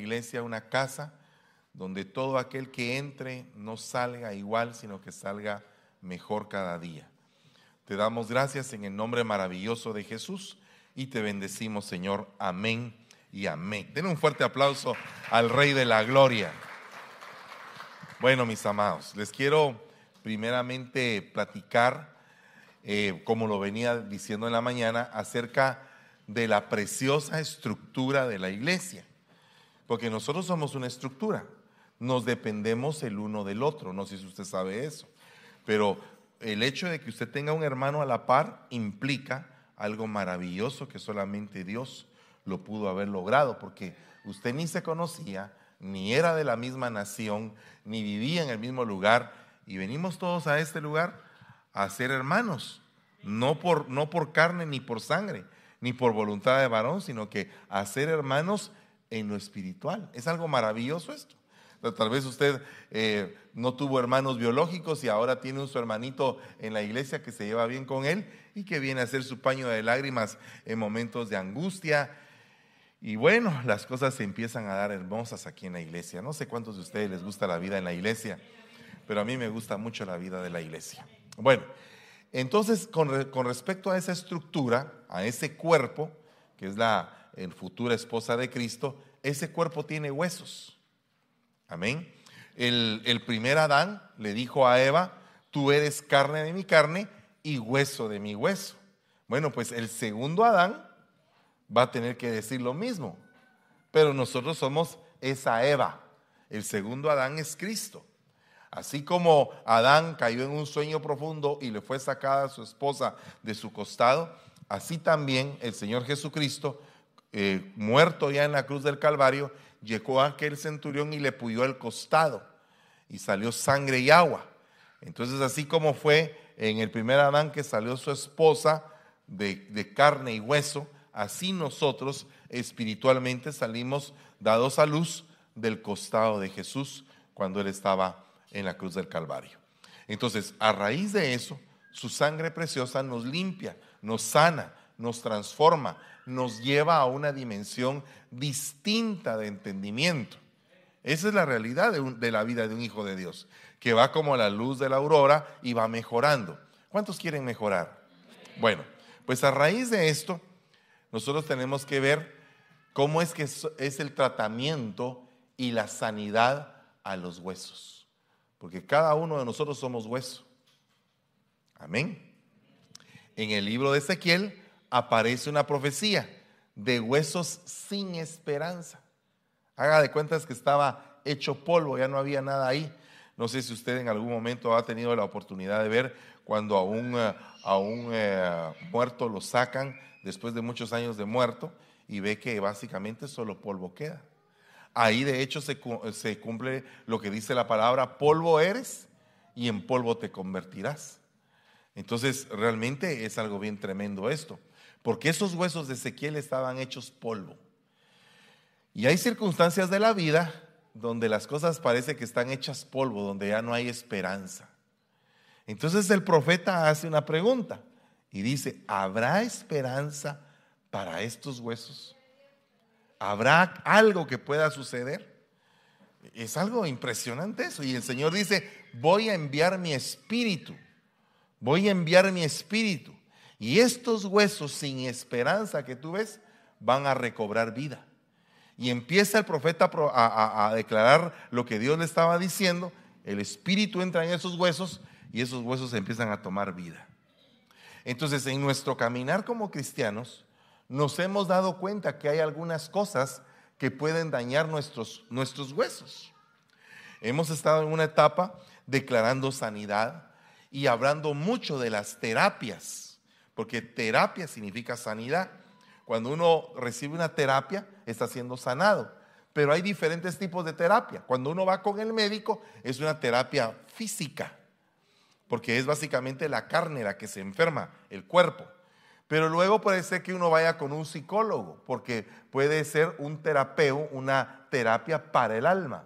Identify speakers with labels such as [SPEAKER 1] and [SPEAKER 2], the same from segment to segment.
[SPEAKER 1] iglesia, una casa donde todo aquel que entre no salga igual, sino que salga mejor cada día. Te damos gracias en el nombre maravilloso de Jesús y te bendecimos, Señor. Amén y amén. Den un fuerte aplauso al Rey de la Gloria. Bueno, mis amados, les quiero primeramente platicar, eh, como lo venía diciendo en la mañana, acerca de la preciosa estructura de la iglesia. Porque nosotros somos una estructura, nos dependemos el uno del otro, no sé si usted sabe eso, pero el hecho de que usted tenga un hermano a la par implica algo maravilloso que solamente Dios lo pudo haber logrado, porque usted ni se conocía, ni era de la misma nación, ni vivía en el mismo lugar, y venimos todos a este lugar a ser hermanos, no por, no por carne ni por sangre, ni por voluntad de varón, sino que a ser hermanos en lo espiritual. Es algo maravilloso esto. Tal vez usted eh, no tuvo hermanos biológicos y ahora tiene un su hermanito en la iglesia que se lleva bien con él y que viene a ser su paño de lágrimas en momentos de angustia. Y bueno, las cosas se empiezan a dar hermosas aquí en la iglesia. No sé cuántos de ustedes les gusta la vida en la iglesia, pero a mí me gusta mucho la vida de la iglesia. Bueno, entonces con, respecto a esa estructura, a ese cuerpo, que es la futura esposa de Cristo, ese cuerpo tiene huesos. Amén. El, el primer Adán le dijo a Eva, tú eres carne de mi carne y hueso de mi hueso. Bueno, pues el segundo Adán va a tener que decir lo mismo, pero nosotros somos esa Eva. El segundo Adán es Cristo. Así como Adán cayó en un sueño profundo y le fue sacada a su esposa de su costado, así también el Señor Jesucristo, eh, muerto ya en la cruz del Calvario, llegó aquel centurión y le puyó el costado y salió sangre y agua. Entonces, así como fue en el primer Adán que salió su esposa de carne y hueso, así nosotros espiritualmente salimos dados a luz del costado de Jesús cuando Él estaba en la cruz del Calvario. Entonces, a raíz de eso, su sangre preciosa nos limpia, nos sana, nos transforma, nos lleva a una dimensión distinta de entendimiento. Esa es la realidad de, la vida de un hijo de Dios, que va como la luz de la aurora y va mejorando. ¿Cuántos quieren mejorar? Bueno, pues a raíz de esto, nosotros tenemos que ver cómo es que es el tratamiento y la sanidad a los huesos. Porque cada uno de nosotros somos hueso. Amén. En el libro de Ezequiel aparece una profecía de huesos sin esperanza. Haga de cuentas que estaba hecho polvo, ya no había nada ahí. No sé si usted en algún momento ha tenido la oportunidad de ver cuando a un, eh, a un eh, muerto lo sacan después de muchos años de muerto y ve que básicamente solo polvo queda. Ahí de hecho se, se cumple lo que dice la palabra, polvo eres y en polvo te convertirás. Entonces realmente es algo bien tremendo esto. Porque esos huesos de Ezequiel estaban hechos polvo. Y hay circunstancias de la vida donde las cosas parece que están hechas polvo, donde ya no hay esperanza. Entonces el profeta hace una pregunta y dice, ¿habrá esperanza para estos huesos? ¿Habrá algo que pueda suceder? Es algo impresionante eso. Y el Señor dice, voy a enviar mi espíritu. Voy a enviar mi espíritu. Y estos huesos sin esperanza que tú ves van a recobrar vida. Y empieza el profeta a, declarar lo que Dios le estaba diciendo. El espíritu entra en esos huesos y esos huesos empiezan a tomar vida. Entonces, en nuestro caminar como cristianos, nos hemos dado cuenta que hay algunas cosas que pueden dañar nuestros, nuestros huesos. Hemos estado en una etapa declarando sanidad y hablando mucho de las terapias porque terapia significa sanidad. Cuando uno recibe una terapia, está siendo sanado. Pero hay diferentes tipos de terapia. Cuando uno va con el médico, es una terapia física, porque es básicamente la carne la que se enferma, el cuerpo. Pero luego puede ser que uno vaya con un psicólogo, porque puede ser un terapeuta, una terapia para el alma.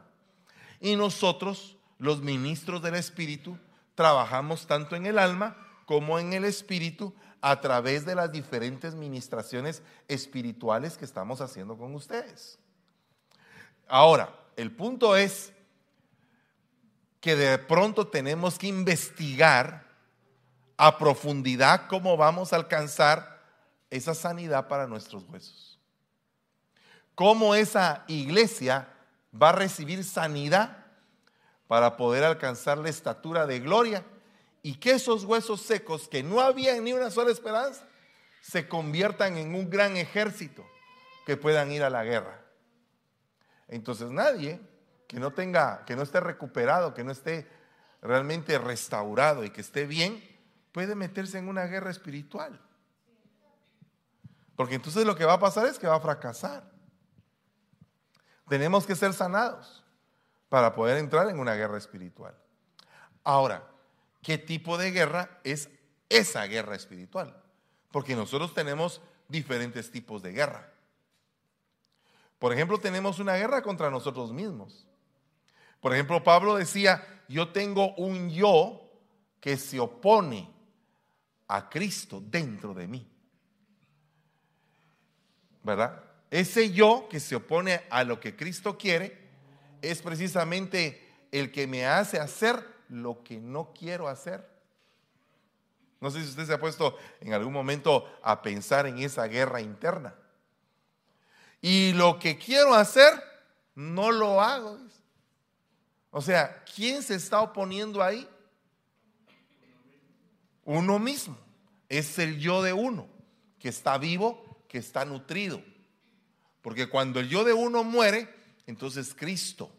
[SPEAKER 1] Y nosotros, los ministros del Espíritu, trabajamos tanto en el alma como en el Espíritu a través de las diferentes ministraciones espirituales que estamos haciendo con ustedes. Ahora, el punto es que de pronto tenemos que investigar a profundidad cómo vamos a alcanzar esa sanidad para nuestros huesos. Cómo esa iglesia va a recibir sanidad para poder alcanzar la estatura de gloria y que esos huesos secos que no habían ni una sola esperanza se conviertan en un gran ejército que puedan ir a la guerra. Entonces nadie que no tenga, que no esté recuperado, que no esté realmente restaurado y que esté bien, puede meterse en una guerra espiritual. Porque entonces lo que va a pasar es que va a fracasar. Tenemos que ser sanados para poder entrar en una guerra espiritual. Ahora, ¿qué tipo de guerra es esa guerra espiritual? Porque nosotros tenemos diferentes tipos de guerra. Por ejemplo, tenemos una guerra contra nosotros mismos. Por ejemplo, Pablo decía, yo tengo un yo que se opone a Cristo dentro de mí. ¿Verdad? Ese yo que se opone a lo que Cristo quiere es precisamente el que me hace hacer lo que no quiero hacer. No sé si usted se ha puesto en algún momento a pensar en esa guerra interna. Y lo que quiero hacer, no lo hago. O sea, ¿quién se está oponiendo ahí? Uno mismo. Es el yo de uno, que está vivo, que está nutrido. Porque cuando el yo de uno muere, entonces Cristo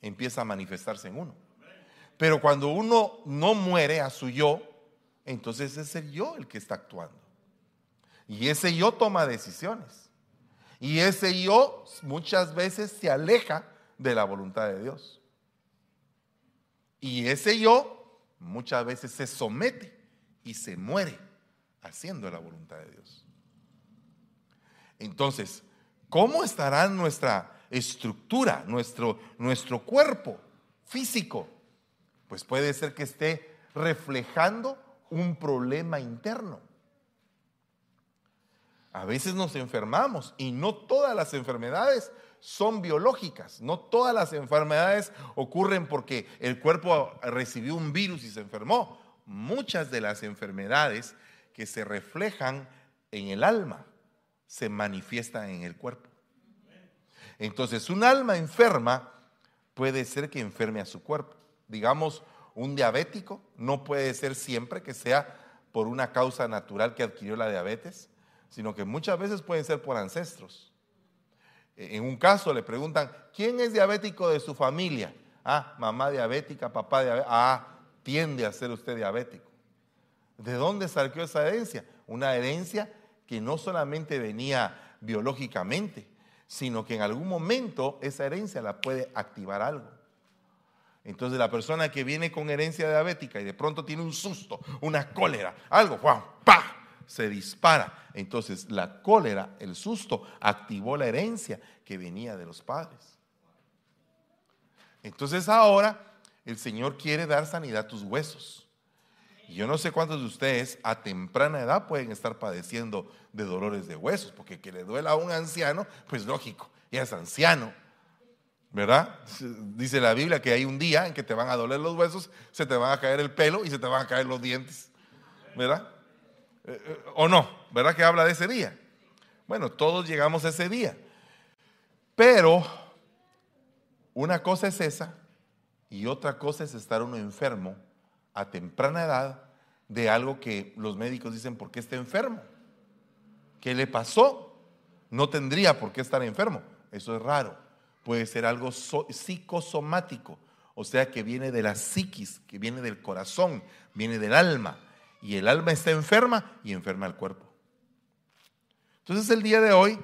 [SPEAKER 1] empieza a manifestarse en uno. Pero cuando uno no muere a su yo, entonces es el yo el que está actuando. Y ese yo toma decisiones. Y ese yo muchas veces se aleja de la voluntad de Dios. Y ese yo muchas veces se somete y se muere haciendo la voluntad de Dios. Entonces, ¿cómo estará nuestra estructura, nuestro, nuestro cuerpo físico? Pues puede ser que esté reflejando un problema interno. A veces nos enfermamos y no todas las enfermedades son biológicas, no todas las enfermedades ocurren porque el cuerpo recibió un virus y se enfermó. Muchas de las enfermedades que se reflejan en el alma se manifiestan en el cuerpo. Entonces, un alma enferma puede ser que enferme a su cuerpo. Digamos, un diabético no puede ser siempre que sea por una causa natural que adquirió la diabetes, sino que muchas veces pueden ser por ancestros. En un caso le preguntan, ¿quién es diabético de su familia? Ah, mamá diabética, papá diabético. Ah, tiende a ser usted diabético. ¿De dónde salió esa herencia? Una herencia que no solamente venía biológicamente, sino que en algún momento esa herencia la puede activar algo. Entonces la persona que viene con herencia diabética y de pronto tiene un susto, una cólera, algo, ¡pam! ¡pa! se dispara. Entonces la cólera, el susto, activó la herencia que venía de los padres. Entonces ahora el Señor quiere dar sanidad a tus huesos. Y yo no sé cuántos de ustedes a temprana edad pueden estar padeciendo de dolores de huesos, porque que le duela a un anciano, pues lógico, ya es anciano. ¿Verdad? Dice la Biblia que hay un día en que te van a doler los huesos, se te van a caer el pelo y se te van a caer los dientes. ¿Verdad? Eh, eh, ¿O no? ¿Verdad que habla de ese día? Bueno, todos llegamos a ese día. Pero una cosa es esa y otra cosa es estar uno enfermo a temprana edad de algo que los médicos dicen, ¿por qué está enfermo? ¿Qué le pasó? No tendría por qué estar enfermo. Eso es raro. Puede ser algo psicosomático, o sea, que viene de la psiquis, que viene del corazón, viene del alma y el alma está enferma y enferma el cuerpo. Entonces el día de hoy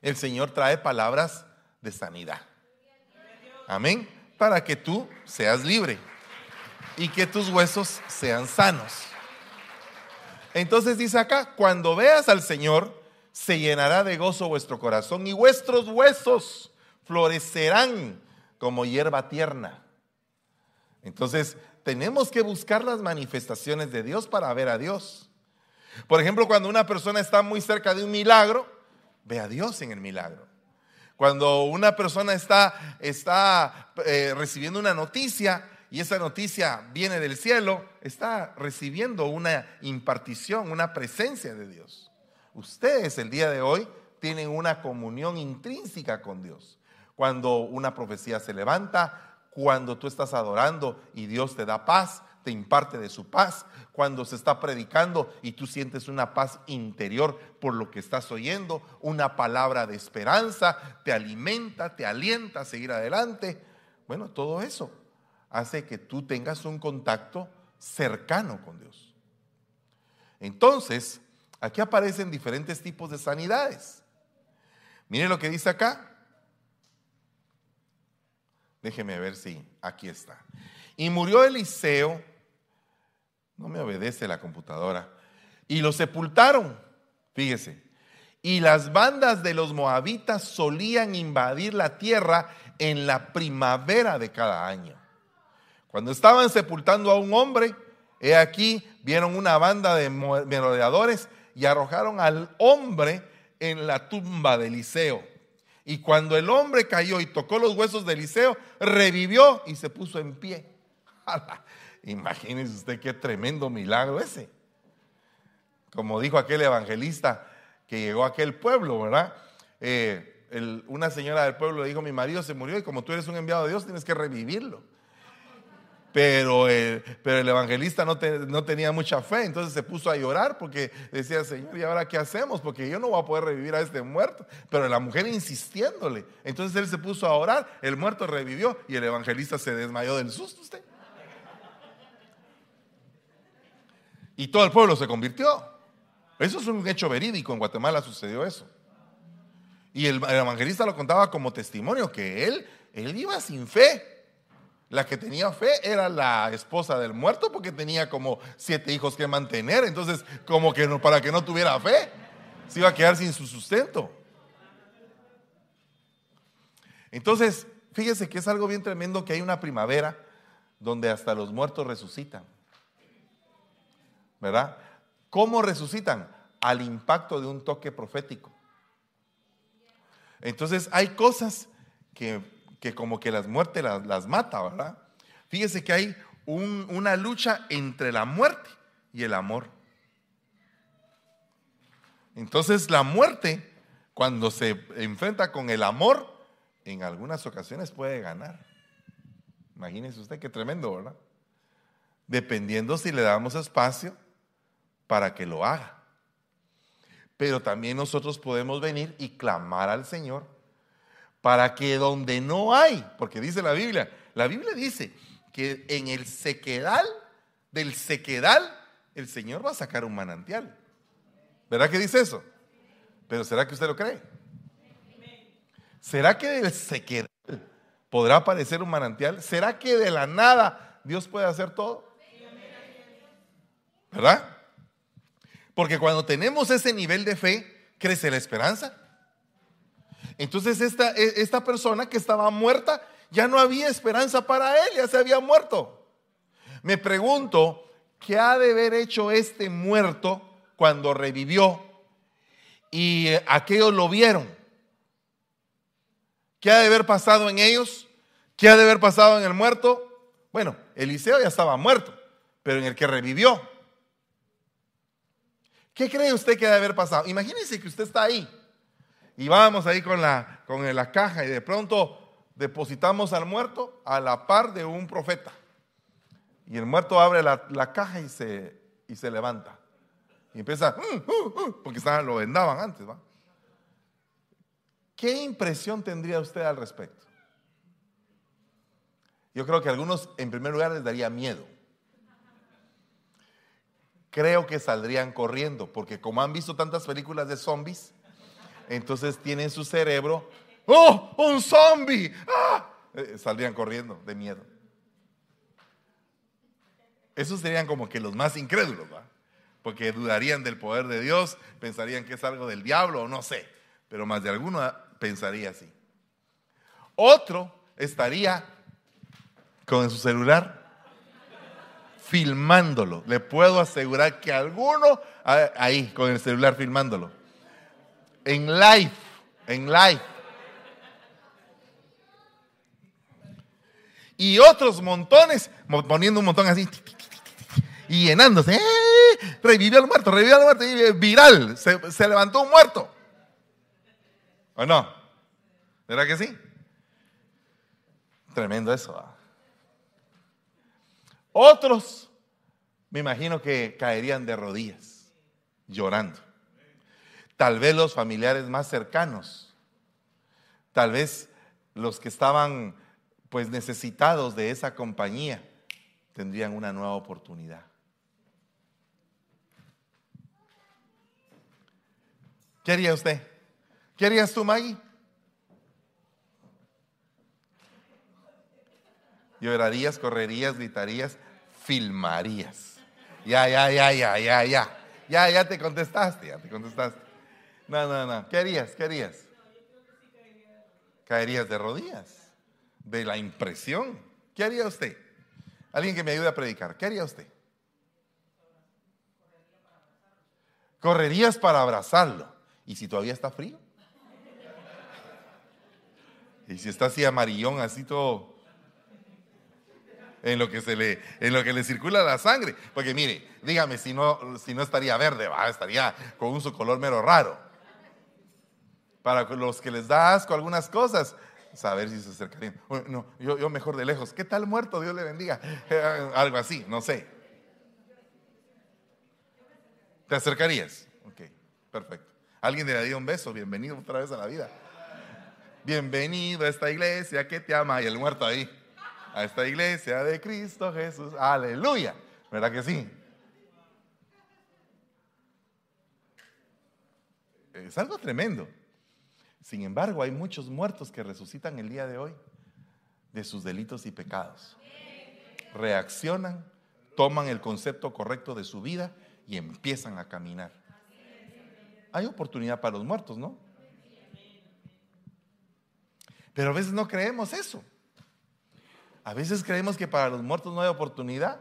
[SPEAKER 1] el Señor trae palabras de sanidad. Amén. Para que tú seas libre y que tus huesos sean sanos. Entonces dice acá, cuando veas al Señor, se llenará de gozo vuestro corazón y vuestros huesos florecerán como hierba tierna. Entonces, tenemos que buscar las manifestaciones de Dios para ver a Dios. Por ejemplo, cuando una persona está muy cerca de un milagro, ve a Dios en el milagro. Cuando una persona está, está eh, recibiendo una noticia y esa noticia viene del cielo, está recibiendo una impartición, una presencia de Dios. Ustedes el día de hoy tienen una comunión intrínseca con Dios. Cuando una profecía se levanta, cuando tú estás adorando y Dios te da paz, te imparte de su paz, cuando se está predicando y tú sientes una paz interior por lo que estás oyendo, una palabra de esperanza, te alimenta, te alienta a seguir adelante. Bueno, todo eso hace que tú tengas un contacto cercano con Dios. Entonces, aquí aparecen diferentes tipos de sanidades. Mire lo que dice acá. Déjeme ver si aquí está. Y murió Eliseo no me obedece la computadora. Y lo sepultaron, fíjese. Y las bandas de los moabitas solían invadir la tierra en la primavera de cada año. Cuando estaban sepultando a un hombre, he aquí, vieron una banda de merodeadores y arrojaron al hombre en la tumba de Eliseo. Y cuando el hombre cayó y tocó los huesos de Eliseo, revivió y se puso en pie. Imagínese usted qué tremendo milagro ese. Como dijo aquel evangelista que llegó a aquel pueblo, ¿verdad? Eh, una señora del pueblo le dijo, mi marido se murió y como tú eres un enviado de Dios tienes que revivirlo. Pero, pero el evangelista no, tenía mucha fe, entonces se puso a llorar porque decía, Señor, ¿y ahora qué hacemos? Porque yo no voy a poder revivir a este muerto. Pero la mujer insistiéndole. Entonces él se puso a orar, el muerto revivió y el evangelista se desmayó del susto usted. y todo el pueblo se convirtió. Eso es un hecho verídico, en Guatemala sucedió eso. Y el, evangelista lo contaba como testimonio, que él, él iba sin fe. La que tenía fe era la esposa del muerto porque tenía como siete hijos que mantener. Entonces, como que no, para que no tuviera fe, se iba a quedar sin su sustento. Entonces, fíjese que es algo bien tremendo que hay una primavera donde hasta los muertos resucitan. ¿verdad? ¿Cómo resucitan? Al impacto de un toque profético. Entonces hay cosas que, como que las muertes las, mata, ¿verdad? Fíjese que hay una lucha entre la muerte y el amor. Entonces la muerte, cuando se enfrenta con el amor, en algunas ocasiones puede ganar. Imagínese usted qué tremendo, ¿verdad? Dependiendo si le damos espacio para que lo haga. Pero también nosotros podemos venir y clamar al Señor para que donde no hay, porque dice la Biblia, la Biblia dice que en el sequedal del sequedal el Señor va a sacar un manantial. ¿Verdad que dice eso? Pero ¿será que usted lo cree? ¿Será que del sequedal podrá aparecer un manantial? ¿Será que de la nada Dios puede hacer todo? ¿Verdad? Porque cuando tenemos ese nivel de fe, crece la esperanza. Entonces esta, e, esta persona que estaba muerta, ya no había esperanza para él, ya se había muerto. Me pregunto, ¿qué ha de haber hecho este muerto cuando revivió y eh, aquellos lo vieron? ¿Qué ha de haber pasado en ellos? ¿Qué ha de haber pasado en el muerto? Bueno, Eliseo ya estaba muerto, pero en el que revivió, ¿Qué cree usted que debe haber pasado? Imagínese que usted está ahí y vamos ahí con la, con la caja y de pronto depositamos al muerto a la par de un profeta. Y el muerto abre la, caja y se, y se levanta. Y empieza, mm, uh, uh", porque lo vendaban antes. ¿va? ¿Qué impresión tendría usted al respecto? Yo creo que a algunos en primer lugar les daría miedo creo que saldrían corriendo, porque como han visto tantas películas de zombies, entonces tienen su cerebro, ¡oh, un zombie! ¡Ah! Eh, saldrían corriendo de miedo. Esos serían como que los más incrédulos, ¿va? porque dudarían del poder de Dios, pensarían que es algo del diablo o no sé, pero más de alguno pensaría así. Otro estaría con su celular filmándolo. Le puedo asegurar que alguno ahí con el celular filmándolo. En life, en life. Y otros montones, poniendo un montón así, y llenándose. ¡eh! Revivió al muerto, revivió al muerto, eh, viral, se, levantó un muerto. ¿O no? ¿Verdad que sí? Tremendo eso. Ah. Otros, me imagino que caerían de rodillas, llorando. Tal vez los familiares más cercanos, tal vez los que estaban pues necesitados de esa compañía, tendrían una nueva oportunidad. ¿Qué haría usted? ¿Qué harías tú, Maggie? Llorarías, correrías, gritarías, filmarías. Ya, ya, ya, ya, ya, ya. Ya, ya te contestaste, ya te contestaste. No, no, no. ¿Qué harías? ¿Qué harías? Caerías de rodillas, de la impresión. ¿Qué haría usted? Alguien que me ayude a predicar. ¿Qué haría usted? Correrías para abrazarlo. ¿Y si todavía está frío? Y si está así amarillón, así todo en lo que se le en lo que le circula la sangre, porque mire, dígame si no si no estaría verde, ¿va? estaría con un su color mero raro. Para los que les da asco algunas cosas, saber si se acercarían. no, yo, mejor de lejos. ¿Qué tal muerto? Dios le bendiga. Eh, algo así, no sé. ¿Te acercarías? Ok, perfecto. Alguien le daría un beso, bienvenido otra vez a la vida. Bienvenido a esta iglesia que te ama. Y el muerto ahí. A esta iglesia de Cristo Jesús. Aleluya. ¿Verdad que sí? Es algo tremendo. Sin embargo, hay muchos muertos que resucitan el día de hoy de sus delitos y pecados. Reaccionan, toman el concepto correcto de su vida y empiezan a caminar hay oportunidad para los muertos, ¿no? Pero a veces no creemos eso. A veces creemos que para los muertos no hay oportunidad.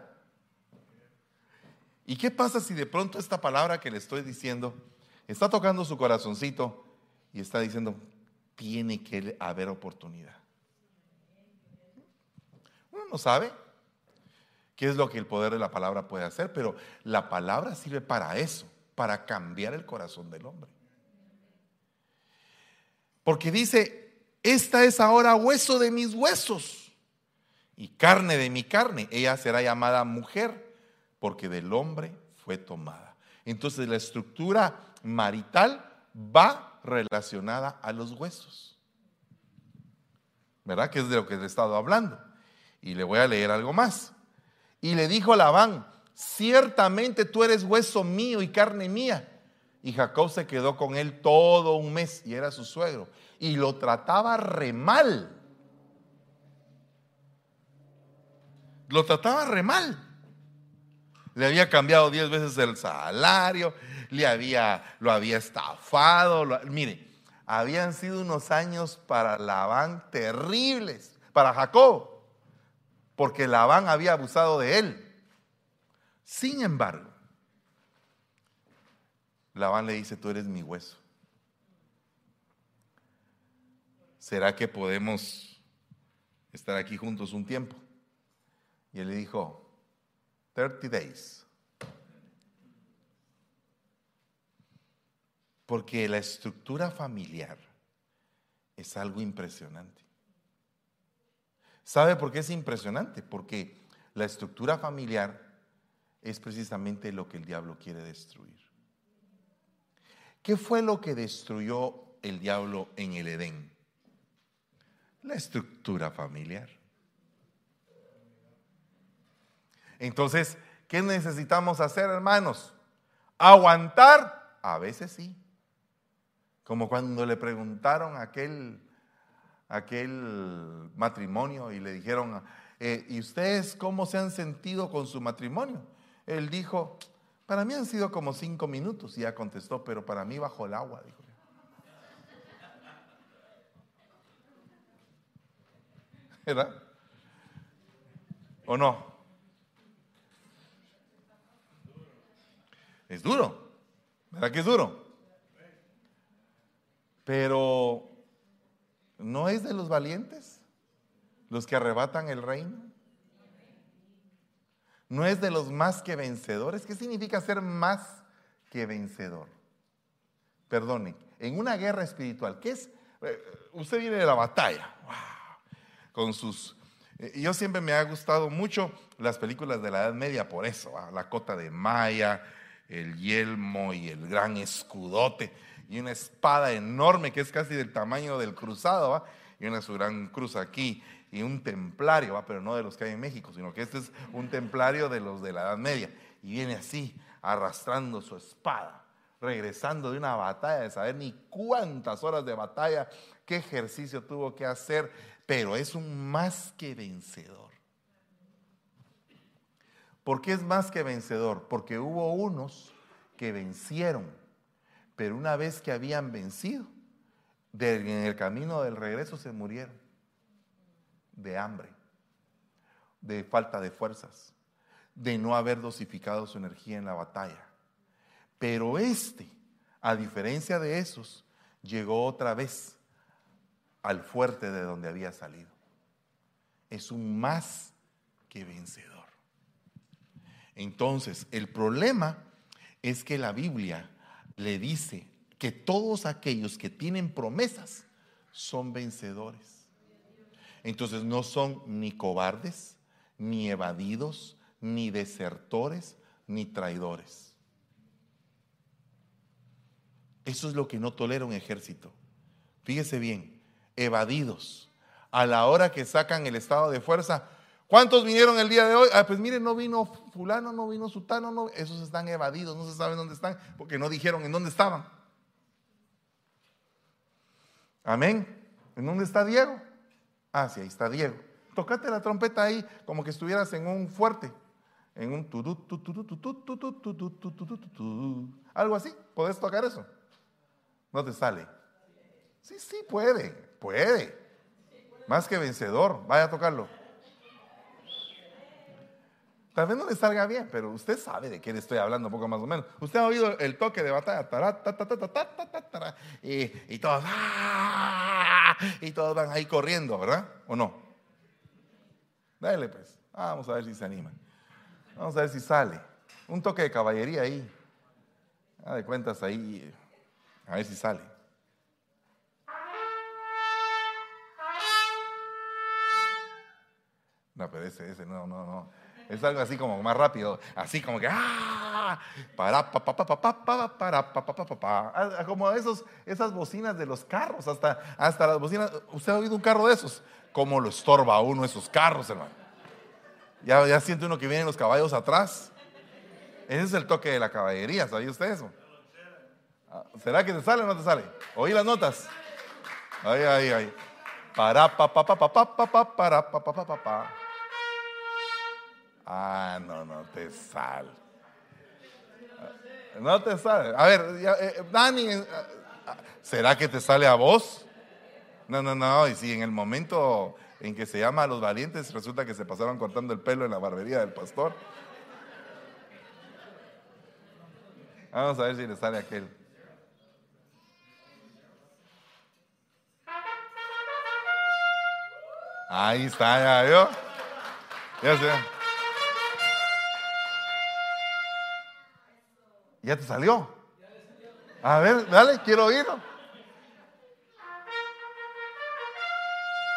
[SPEAKER 1] ¿Y qué pasa si de pronto esta palabra que le estoy diciendo está tocando su corazoncito y está diciendo, tiene que haber oportunidad? Uno no sabe qué es lo que el poder de la palabra puede hacer, pero la palabra sirve para eso para cambiar el corazón del hombre. Porque dice, esta es ahora hueso de mis huesos y carne de mi carne. Ella será llamada mujer porque del hombre fue tomada. Entonces la estructura marital va relacionada a los huesos. ¿Verdad? Que es de lo que he estado hablando. Y le voy a leer algo más. Y le dijo Labán, ciertamente tú eres hueso mío y carne mía. Y Jacob se quedó con él todo un mes y era su suegro. Y lo trataba re mal. Lo trataba re mal. Le había cambiado diez veces el salario, le había, lo había estafado. mire, habían sido unos años para Labán terribles, para Jacob, porque Labán había abusado de él. Sin embargo, Labán le dice, tú eres mi hueso. ¿Será que podemos estar aquí juntos un tiempo? Y él le dijo, 30 days. Porque la estructura familiar es algo impresionante. ¿Sabe por qué es impresionante? Porque la estructura familiar es precisamente lo que el diablo quiere destruir. ¿Qué fue lo que destruyó el diablo en el Edén? La estructura familiar. Entonces, ¿qué necesitamos hacer, hermanos? Aguantar, a veces sí. Como cuando le preguntaron a aquel, aquel matrimonio y le dijeron, eh, ¿y ustedes cómo se han sentido con su matrimonio? Él dijo, para mí han sido como cinco minutos. Y ya contestó, pero para mí bajo el agua, dijo. ¿Verdad? ¿O no? Es duro. ¿Verdad que es duro? Pero ¿no es de los valientes los que arrebatan el reino. No es de los más que vencedores. ¿Qué significa ser más que vencedor? Perdone, en una guerra espiritual, ¿qué es? Eh, usted viene de la batalla, con sus... Eh, yo siempre me ha gustado mucho las películas de la Edad Media por eso, la cota de Maya, el yelmo y el gran escudote y una espada enorme que es casi del tamaño del cruzado, y una su gran cruz aquí y un templario, pero no de los que hay en México, sino que este es un templario de los de la Edad Media y viene así arrastrando su espada, regresando de una batalla de saber ni cuántas horas de batalla, qué ejercicio tuvo que hacer, pero es un más que vencedor. ¿Por qué es más que vencedor? Porque hubo unos que vencieron pero una vez que habían vencido, en el camino del regreso se murieron de hambre, de falta de fuerzas, de no haber dosificado su energía en la batalla. Pero este, a diferencia de esos, llegó otra vez al fuerte de donde había salido. Es un más que vencedor. Entonces, el problema es que la Biblia le dice que todos aquellos que tienen promesas son vencedores. Entonces no son ni cobardes, ni evadidos, ni desertores, ni traidores. Eso es lo que no tolera un ejército. Fíjese bien, evadidos. A la hora que sacan el estado de fuerza, ¿cuántos vinieron el día de hoy? Ah, pues mire, no vino fulano, no vino sutano, no, esos están evadidos, no se sabe dónde están, porque no dijeron en dónde estaban. Amén. ¿En dónde está Diego? Ah, sí, ahí está Diego. Tocate la trompeta ahí como que estuvieras en un fuerte, en un algo así. ¿Podés tocar eso? No te sale. Sí, sí, puede, puede. Más que vencedor, vaya a tocarlo. Tal vez no le salga bien, pero usted sabe de qué le estoy hablando, poco más o menos. Usted ha oído el toque de batalla, y, todos, y todos van ahí corriendo, ¿verdad? ¿O no? Dale pues, vamos a ver si se anima. Vamos a ver si sale. Un toque de caballería ahí. Ah, de cuentas ahí, a ver si sale. No, pero ese, ese, no, no, no. Es algo así como más rápido, así como que ¡ah! Para, pa, pa, pa, pa, pa, para, pa, pa, pa, pa, Como esos, esas bocinas de los carros, hasta, hasta las bocinas. ¿Usted ha oído un carro de esos? ¿Cómo lo estorba uno esos carros, hermano? Ya, ya siente uno que vienen los caballos atrás. Ese es el toque de la caballería, ¿sabía usted eso? ¿Será que te sale o no te sale? Oí las notas. Ay, ay, ay. Para, pa, pa, pa, pa, pa, pa, para, pa, pa, pa, pa, pa. Ah, no, no te sale. No te sale. A ver, eh, Dani, eh, ¿será que te sale a vos? No, no, no. Y si en el momento en que se llama a los valientes, resulta que se pasaron cortando el pelo en la barbería del pastor. Vamos a ver si le sale aquel. Ahí está, ya vio. Ya se. ¿Ya te salió? A ver, dale, quiero oírlo.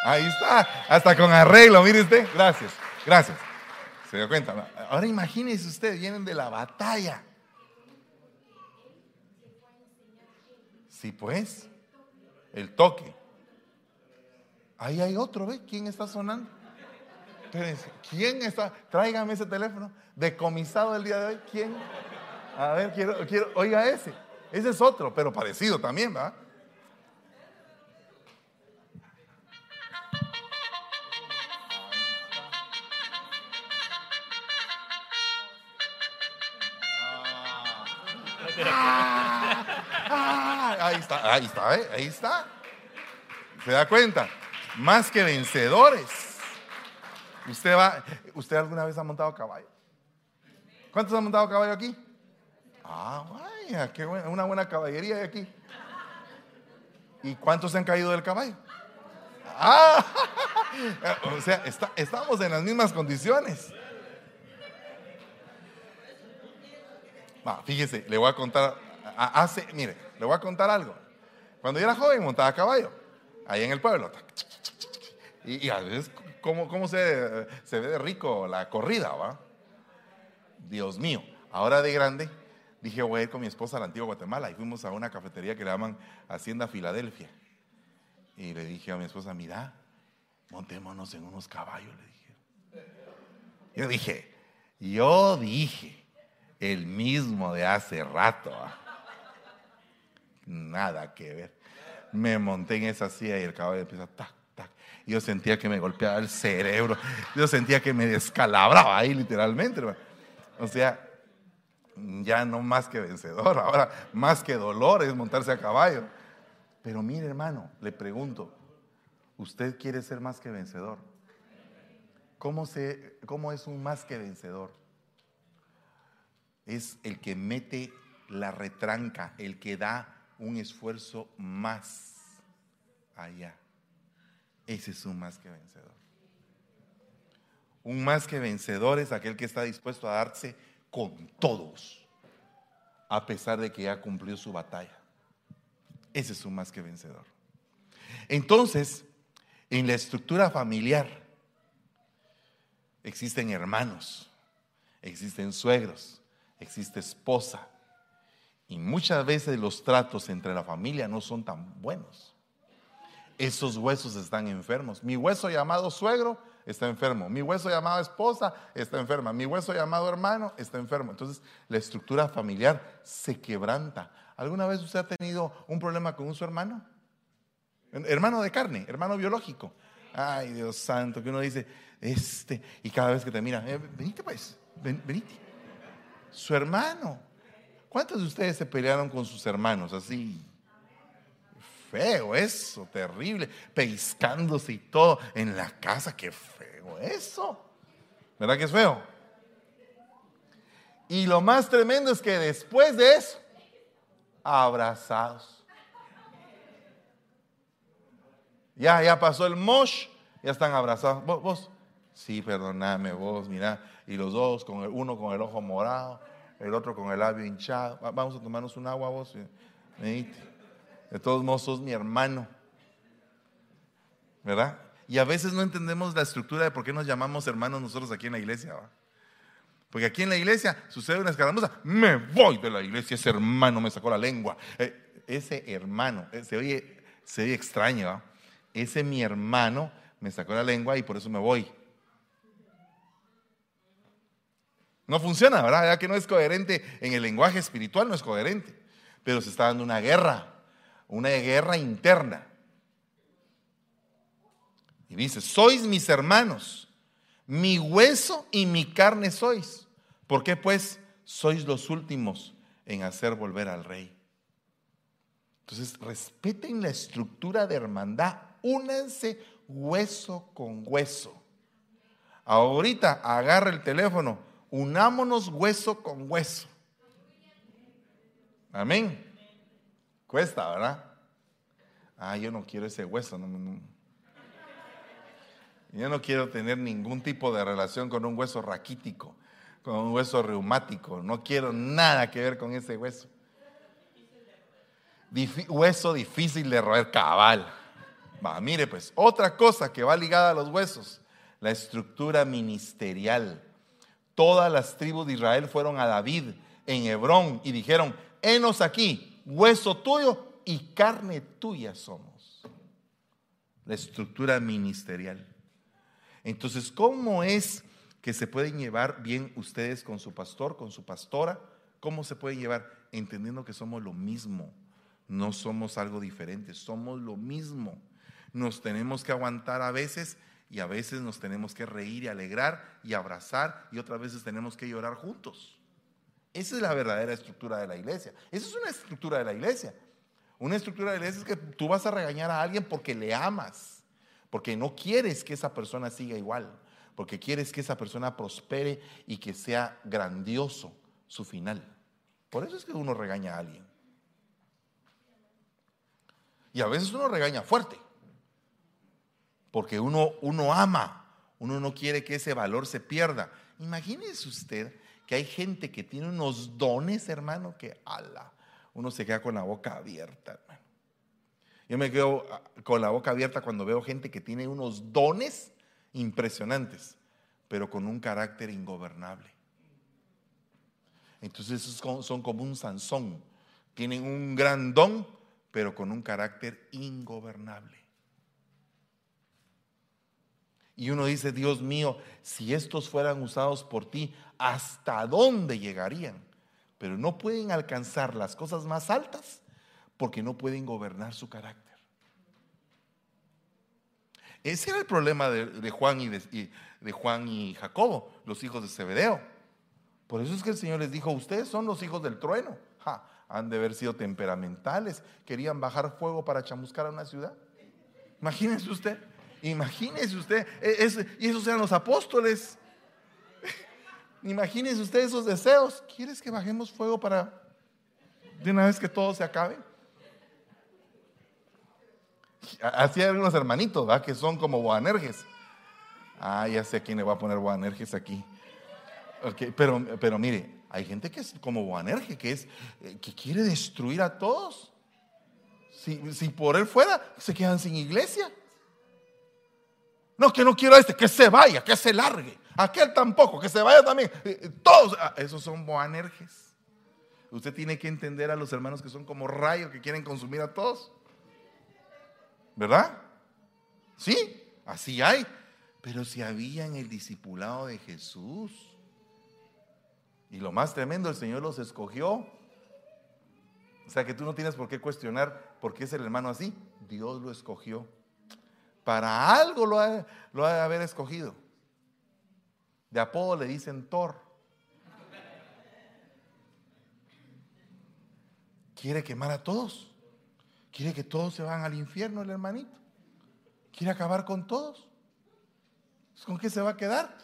[SPEAKER 1] Ahí está, hasta con arreglo, mire usted. Gracias, gracias. ¿Se dio cuenta? Ahora imagínese usted, vienen de la batalla. Sí, pues, el toque. Ahí hay otro, ¿ve? ¿Quién está sonando? ¿quién está? Tráigame ese teléfono. Decomisado el día de hoy, ¿quién? A ver, quiero, quiero, oiga ese. Ese es otro, pero parecido también, ¿va? Ah, ahí está, ahí está, ¿eh? ahí está. ¿Se da cuenta? Más que vencedores. Usted va, ¿usted alguna vez ha montado caballo? ¿Cuántos han montado caballo aquí? Ah, vaya, qué buena, una buena caballería de aquí. ¿Y cuántos se han caído del caballo? Ah, O sea, estamos en las mismas condiciones. fíjese, le voy a contar, hace, mire, le voy a contar algo. Cuando yo era joven montaba caballo, ahí en el pueblo. Y, a veces, ¿cómo, cómo se, se, ve rico la corrida, va? Dios mío. Ahora de grande, dije, voy a ir con mi esposa a la antigua Guatemala. Y fuimos a una cafetería que le llaman Hacienda Filadelfia. Y le dije a mi esposa, mira, montémonos en unos caballos, le dije. Yo dije, yo dije, el mismo de hace rato. Nada que ver. Me monté en esa silla y el caballo empieza tac, tac. Yo sentía que me golpeaba el cerebro. Yo sentía que me descalabraba ahí literalmente. O sea, ya no más que vencedor. Ahora, más que dolor es montarse a caballo. Pero mire, hermano, le pregunto, ¿usted quiere ser más que vencedor? ¿Cómo, se, cómo es un más que vencedor? es el que mete la retranca, el que da un esfuerzo más allá. Ese es un más que vencedor. Un más que vencedor es aquel que está dispuesto a darse con todos, a pesar de que ya cumplió su batalla. Ese es un más que vencedor. Entonces, en la estructura familiar existen hermanos, existen suegros, existe esposa. Y muchas veces los tratos entre la familia no son tan buenos. Esos huesos están enfermos. Mi hueso llamado suegro está enfermo. Mi hueso llamado esposa está enferma. Mi hueso llamado hermano está enfermo. Entonces la estructura familiar se quebranta. ¿Alguna vez usted ha tenido un problema con su hermano? Hermano de carne, hermano biológico. Ay, Dios santo, que uno dice, este, y cada vez que te mira, eh, venite pues, ven, venite su hermano. ¿Cuántos de ustedes se pelearon con sus hermanos así? Feo eso, terrible, pescándose y todo en la casa, qué feo eso. ¿Verdad que es feo? Y lo más tremendo es que después de eso, abrazados. Ya, ya pasó el mosh, ya están abrazados. Vos, sí, perdoname, vos, mira, y los dos, con el, uno con el ojo morado, el otro con el labio hinchado. Vamos a tomarnos un agua vos. De todos modos, sos mi hermano. ¿Verdad? Y a veces no entendemos la estructura de por qué nos llamamos hermanos nosotros aquí en la iglesia. Porque aquí en la iglesia sucede una escaramuza. Me voy de la iglesia, ese hermano me sacó la lengua. Eh, ese hermano, eh, se, oye, se oye extraño. Ese mi hermano me sacó la lengua y por eso me voy. No funciona, ¿verdad? Ya que no es coherente en el lenguaje espiritual, no es coherente. Pero se está dando una guerra, una guerra interna. Y dice, sois mis hermanos, mi hueso y mi carne sois. ¿Por qué pues sois los últimos en hacer volver al rey? Entonces, respeten la estructura de hermandad, únanse hueso con hueso. Ahorita agarra el teléfono, unámonos hueso con hueso. Amén. Cuesta, ¿verdad? Ah, yo no quiero ese hueso. Yo no quiero tener ningún tipo de relación con un hueso raquítico, con un hueso reumático. No quiero nada que ver con ese hueso. hueso difícil de roer cabal. Mire pues, otra cosa que va ligada a los huesos, la estructura ministerial todas las tribus de Israel fueron a David en Hebrón y dijeron, henos aquí, hueso tuyo y carne tuya somos. La estructura ministerial. Entonces, ¿cómo es que se pueden llevar bien ustedes con su pastor, con su pastora? ¿Cómo se pueden llevar? Entendiendo que somos lo mismo, no somos algo diferente, somos lo mismo. Nos tenemos que aguantar a veces y a veces nos tenemos que reír y alegrar y abrazar y otras veces tenemos que llorar juntos. Esa es la verdadera estructura de la iglesia. Esa es una estructura de la iglesia. Una estructura de la iglesia es que tú vas a regañar a alguien porque le amas, porque no quieres que esa persona siga igual, porque quieres que esa persona prospere y que sea grandioso su final. Por eso es que uno regaña a alguien. Y a veces uno regaña fuerte porque uno, uno ama, uno no quiere que ese valor se pierda. Imagínese usted que hay gente que tiene unos dones, hermano, que ala, uno se queda con la boca abierta, hermano. Yo me quedo ah, con la boca abierta cuando veo gente que tiene unos dones impresionantes, pero con un carácter ingobernable. Entonces son como un Sansón. Tienen un gran don, pero con un carácter ingobernable. Y uno dice, Dios mío, si estos fueran usados por ti, ¿hasta dónde llegarían? Pero no pueden alcanzar las cosas más altas porque no pueden gobernar su carácter. Ese era el problema de, Juan y de, Juan y Jacobo, los hijos de Zebedeo. Por eso es que el Señor les dijo, ustedes son los hijos del trueno. han de haber sido temperamentales, querían bajar fuego para chamuscar a una ciudad. Imagínense usted, imagínense usted, e, y esos eran los apóstoles. Imagínense usted esos deseos. ¿Quieres que bajemos fuego para de una vez que todo se acabe? Así hay algunos hermanitos, ¿verdad? Que son como Boanerges. Ah, ya sé a quién le va a poner Boanerges aquí. pero, pero mire, hay gente que es como Boanerges, que, es, eh, que quiere destruir a todos. Si, si por él fuera, se quedan sin iglesia. No, que no quiero a este, que se vaya, que se largue. Aquel tampoco, que se vaya también. Todos, ah, esos son Boanerges. Usted tiene que entender a los hermanos que son como rayos que quieren consumir a todos. ¿Verdad? Sí, así hay. Pero si había en el discipulado de Jesús. Y lo más tremendo, el Señor los escogió. O sea que tú no tienes por qué cuestionar por qué es el hermano así. Dios lo escogió. Para algo lo ha, lo ha de haber escogido. De apodo le dicen Thor. Quiere quemar a todos. Quiere que todos se van al infierno el hermanito. Quiere acabar con todos. ¿Con qué se va a quedar?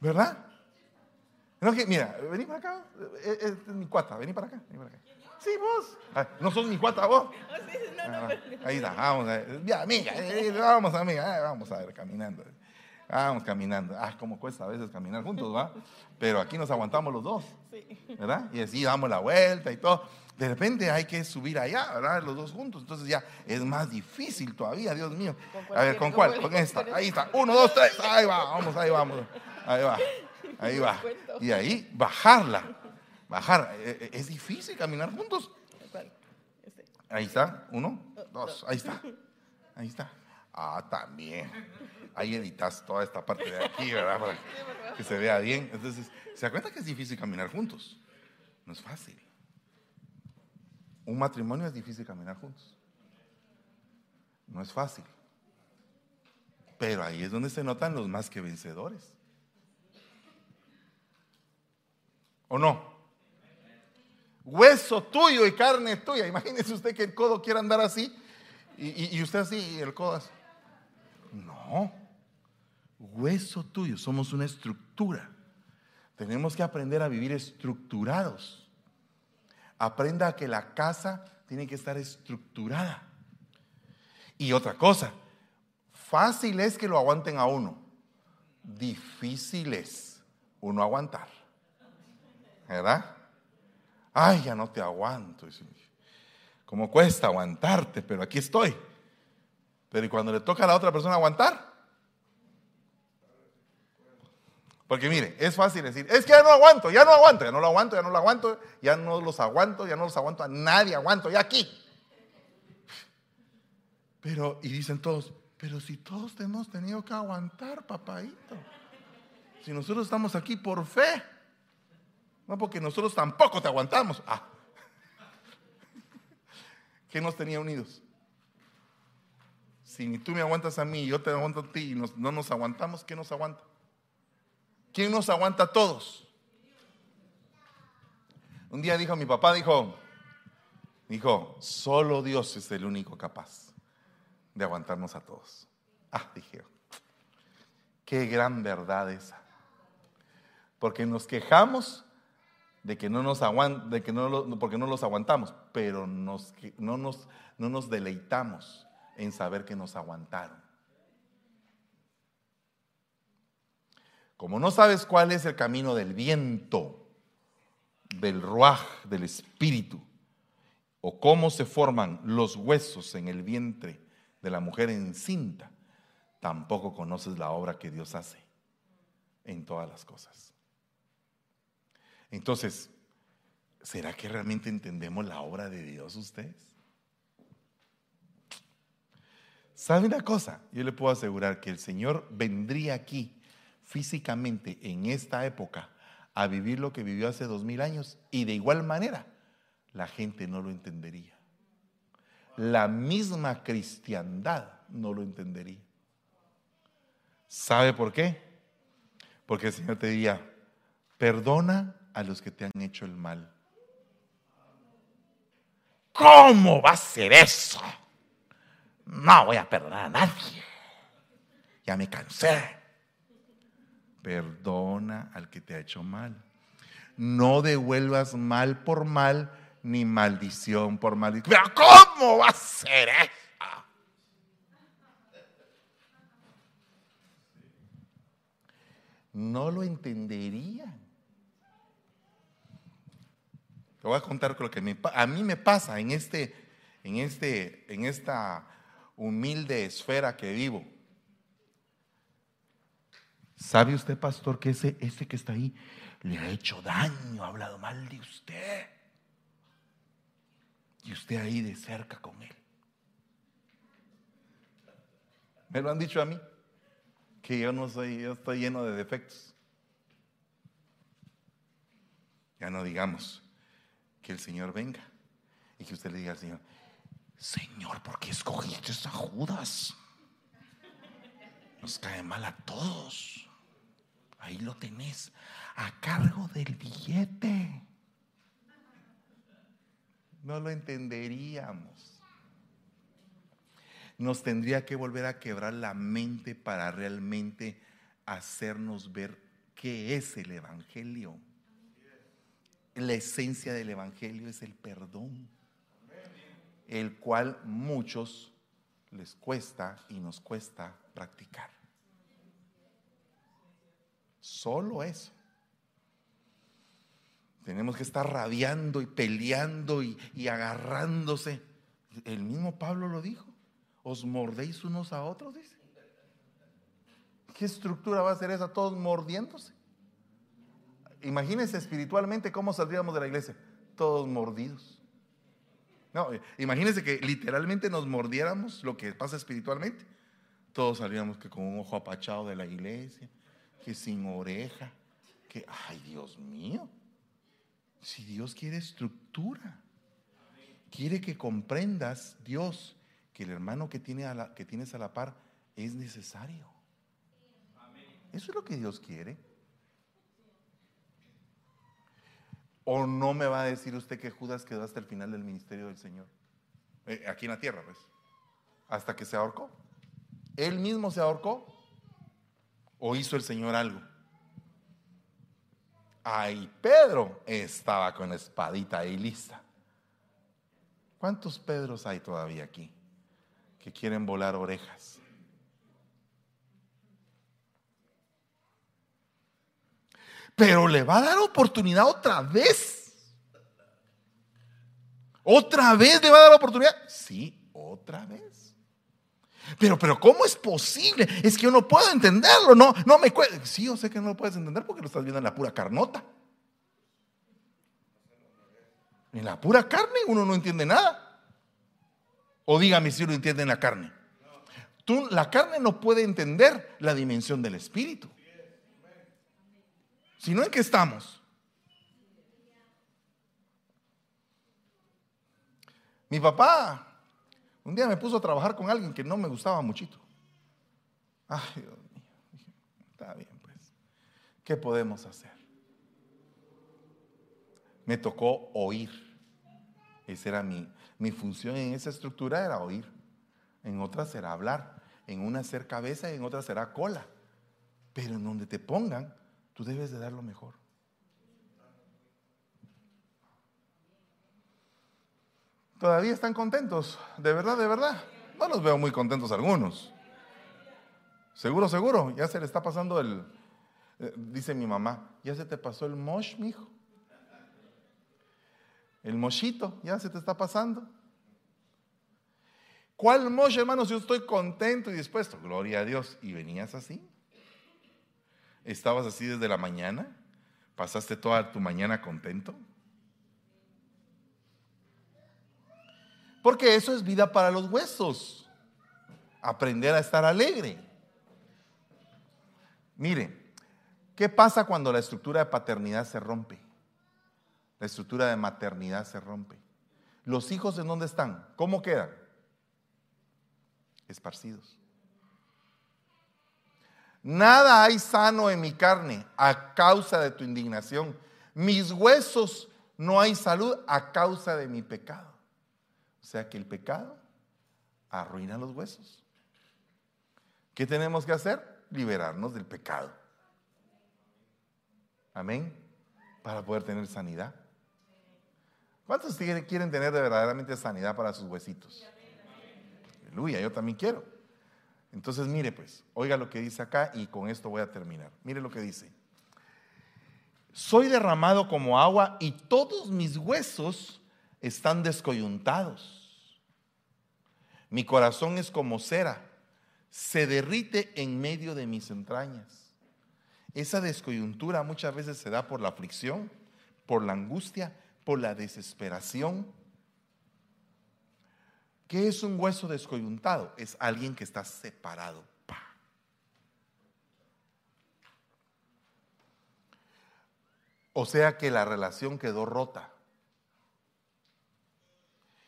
[SPEAKER 1] ¿Verdad? No, que, mira, vení para acá. Eh, eh, es, mi cuata, vení para acá. Vení para acá. Sí, vos. Ah, no sos mi cuata, vos. Ah, ahí está, vamos a ver. Ya, amiga, eh, vamos, amiga, vamos a ver, caminando. Vamos caminando. Ah, como cuesta a veces caminar juntos, ¿va? Pero aquí nos aguantamos los dos. ¿Verdad? Y así damos la vuelta y todo de repente hay que subir allá, ¿verdad? Los dos juntos. Entonces ya es más difícil todavía, Dios mío. A ver, ¿con cuál? Con esta. Ahí está. Uno, dos, tres. Ahí va, vamos, ahí vamos. Ahí va. Ahí va. Y ahí bajarla. Bajar. Eh, eh, es difícil caminar juntos. Ahí está. Uno, dos. Ahí está. Ahí está. Ah, también. Ahí editas toda esta parte de aquí, ¿verdad? Para que se vea bien. Entonces, ¿se da cuenta que es difícil caminar juntos? No es fácil. Un matrimonio es difícil caminar juntos. No es fácil. Pero ahí es donde se notan los más que vencedores. ¿O no? Hueso tuyo y carne tuya. Imagínese usted que el codo quiera andar así y, usted así y el codo así. No. Hueso tuyo. Somos una estructura. Tenemos que aprender a vivir estructurados. Aprenda a que la casa tiene que estar estructurada. Y otra cosa, fácil es que lo aguanten a uno. Difícil es uno aguantar. ¿Verdad? Ay, ya no te aguanto. Como cuesta aguantarte, pero aquí estoy. Pero ¿y cuando le toca a la otra persona aguantar? Porque mire, es fácil decir, es que ya no aguanto, ya no aguanto, ya no lo aguanto, ya no lo aguanto, ya no los aguanto, ya no los aguanto a nadie, aguanto, ya aquí. Pero, y dicen todos, pero si todos hemos tenido que aguantar, papadito. Si nosotros estamos aquí por fe, no porque nosotros tampoco te aguantamos. Ah. ¿Qué nos tenía unidos? Si ni tú me aguantas a mí yo te aguanto a ti y no nos aguantamos, ¿qué nos aguanta? ¿Quién nos aguanta a todos? Un día dijo mi papá, dijo, dijo, solo Dios es el único capaz de aguantarnos a todos. Ah, dije, qué gran verdad esa. Porque nos quejamos de que no nos aguant, de que no porque no los aguantamos, pero nos, no, nos, no nos deleitamos en saber que nos aguantaron. Como no sabes cuál es el camino del viento, del ruaj, del espíritu, o cómo se forman los huesos en el vientre de la mujer encinta, tampoco conoces la obra que Dios hace en todas las cosas. Entonces, ¿será que realmente entendemos la obra de Dios ustedes? ¿Sabe una cosa? Yo le puedo asegurar que el Señor vendría aquí físicamente en esta época a vivir lo que vivió hace dos mil años y de igual manera la gente no lo entendería. La misma cristiandad no lo entendería. ¿Sabe por qué? Porque el Señor te diría, perdona a los que te han hecho el mal. ¿Cómo va a ser eso? No voy a perdonar a nadie. Ya me cansé. Perdona al que te ha hecho mal. No devuelvas mal por mal ni maldición por maldición. Pero ¿cómo va a ser eso? No lo entenderían. Voy a contar lo que a mí me pasa en, este, en, este, en esta humilde esfera que vivo. ¿Sabe usted, pastor, que ese, ese que está ahí le ha hecho daño, ha hablado mal de usted? Y usted ahí de cerca con él. Me lo han dicho a mí, que yo no soy, yo estoy lleno de defectos. Ya no digamos que el Señor venga y que usted le diga al Señor, Señor, ¿por qué escogiste a Judas? Nos cae mal a todos. Ahí lo tenés, a cargo del billete. No lo entenderíamos. Nos tendría que volver a quebrar la mente para realmente hacernos ver qué es el Evangelio. La esencia del Evangelio es el perdón, el cual muchos les cuesta y nos cuesta practicar. Solo eso. Tenemos que estar rabiando y peleando y, agarrándose. El mismo Pablo lo dijo. Os mordéis unos a otros, dice. ¿Qué estructura va a ser esa? Todos mordiéndose. Imagínense espiritualmente cómo saldríamos de la iglesia. Todos mordidos. No, imagínense que literalmente nos mordiéramos lo que pasa espiritualmente. Todos salíamos que con un ojo apachado de la iglesia, que sin oreja, que, ay Dios mío, si Dios quiere estructura, quiere que comprendas, Dios, que el hermano que, tiene a que tienes a la par es necesario. Eso es lo que Dios quiere. ¿O no me va a decir usted que Judas quedó hasta el final del ministerio del Señor? Eh, aquí en la tierra, pues. Hasta que se ahorcó. ¿Él mismo se ahorcó? ¿O hizo el Señor algo? Ahí Pedro estaba con espadita ahí lista. ¿Cuántos Pedros hay todavía aquí que quieren volar orejas? Pero le va a dar oportunidad otra vez. ¿Otra vez le va a dar oportunidad? Sí, otra vez. Pero, pero, ¿cómo es posible? Es que yo no puedo entenderlo, no, no me cuesta. Sí, yo sé que no lo puedes entender porque lo estás viendo en la pura carnota. En la pura carne uno no entiende nada. O dígame si uno entiende en la carne. Tú, la carne no puede entender la dimensión del espíritu. Si no, ¿en qué estamos? Mi papá un día me puso a trabajar con alguien que no me gustaba muchito. Ay, Dios mío. Está bien, pues. ¿Qué podemos hacer? Me tocó oír. Esa era mi, mi función en esa estructura, era oír. En otra será hablar. En una ser cabeza y en otra será cola. Pero en donde te pongan, tú debes de dar lo mejor. ¿Todavía están contentos? ¿De verdad, de verdad? No los veo muy contentos algunos. Seguro, seguro, ya se le está pasando el, eh, dice mi mamá, ya se te pasó el mosh, mijo. El moshito, ya se te está pasando. ¿Cuál mosh, hermanos? Yo estoy contento y dispuesto. Gloria a Dios. ¿Y venías así? ¿Estabas así desde la mañana? ¿Pasaste toda tu mañana contento? Porque eso es vida para los huesos. Aprender a estar alegre. Mire, ¿qué pasa cuando la estructura de paternidad se rompe? La estructura de maternidad se rompe. ¿Los hijos en dónde están? ¿Cómo quedan? Esparcidos. Nada hay sano en mi carne a causa de tu indignación. Mis huesos no hay salud a causa de mi pecado. O sea que el pecado arruina los huesos. ¿Qué tenemos que hacer? liberarnos del pecado. Amén. Para poder tener sanidad. ¿Cuántos quieren tener de verdaderamente sanidad para sus huesitos? Aleluya, yo también quiero. Entonces, mire pues, oiga lo que dice acá y con esto voy a terminar. Mire lo que dice. Soy derramado como agua y todos mis huesos están descoyuntados. Mi corazón es como cera se derrite en medio de mis entrañas. Esa descoyuntura muchas veces se da por la aflicción, por la angustia, por la desesperación. ¿Qué es un hueso descoyuntado? Es alguien que está separado. O sea que la relación quedó rota.